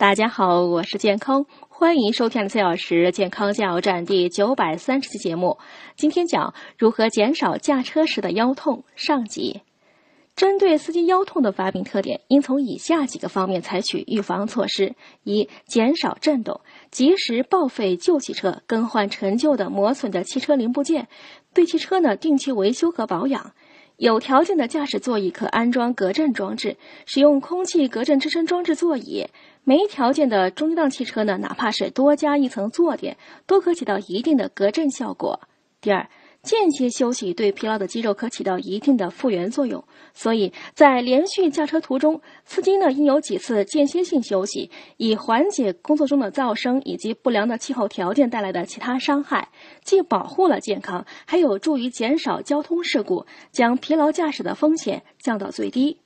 大家好，我是健康，欢迎收听四小时健康加油站第九百三十期节目。今天讲如何减少驾车时的腰痛上集。针对司机腰痛的发病特点，应从以下几个方面采取预防措施：一、减少震动，及时报废旧汽车，更换陈旧的磨损的汽车零部件，对汽车呢定期维修和保养。有条件的驾驶座椅可安装隔震装置，使用空气隔震支撑装置座椅。没条件的中档汽车呢，哪怕是多加一层坐垫，都可起到一定的隔震效果。第二，间歇休息对疲劳的肌肉可起到一定的复原作用，所以在连续驾车途中，司机呢应有几次间歇性休息，以缓解工作中的噪声以及不良的气候条件带来的其他伤害，既保护了健康，还有助于减少交通事故，将疲劳驾驶的风险降到最低。